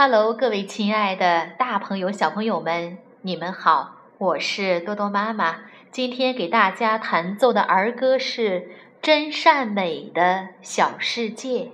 哈喽各位亲爱的大朋友小朋友们你们好我是多多妈妈。今天给大家弹奏的儿歌是真善美的小世界。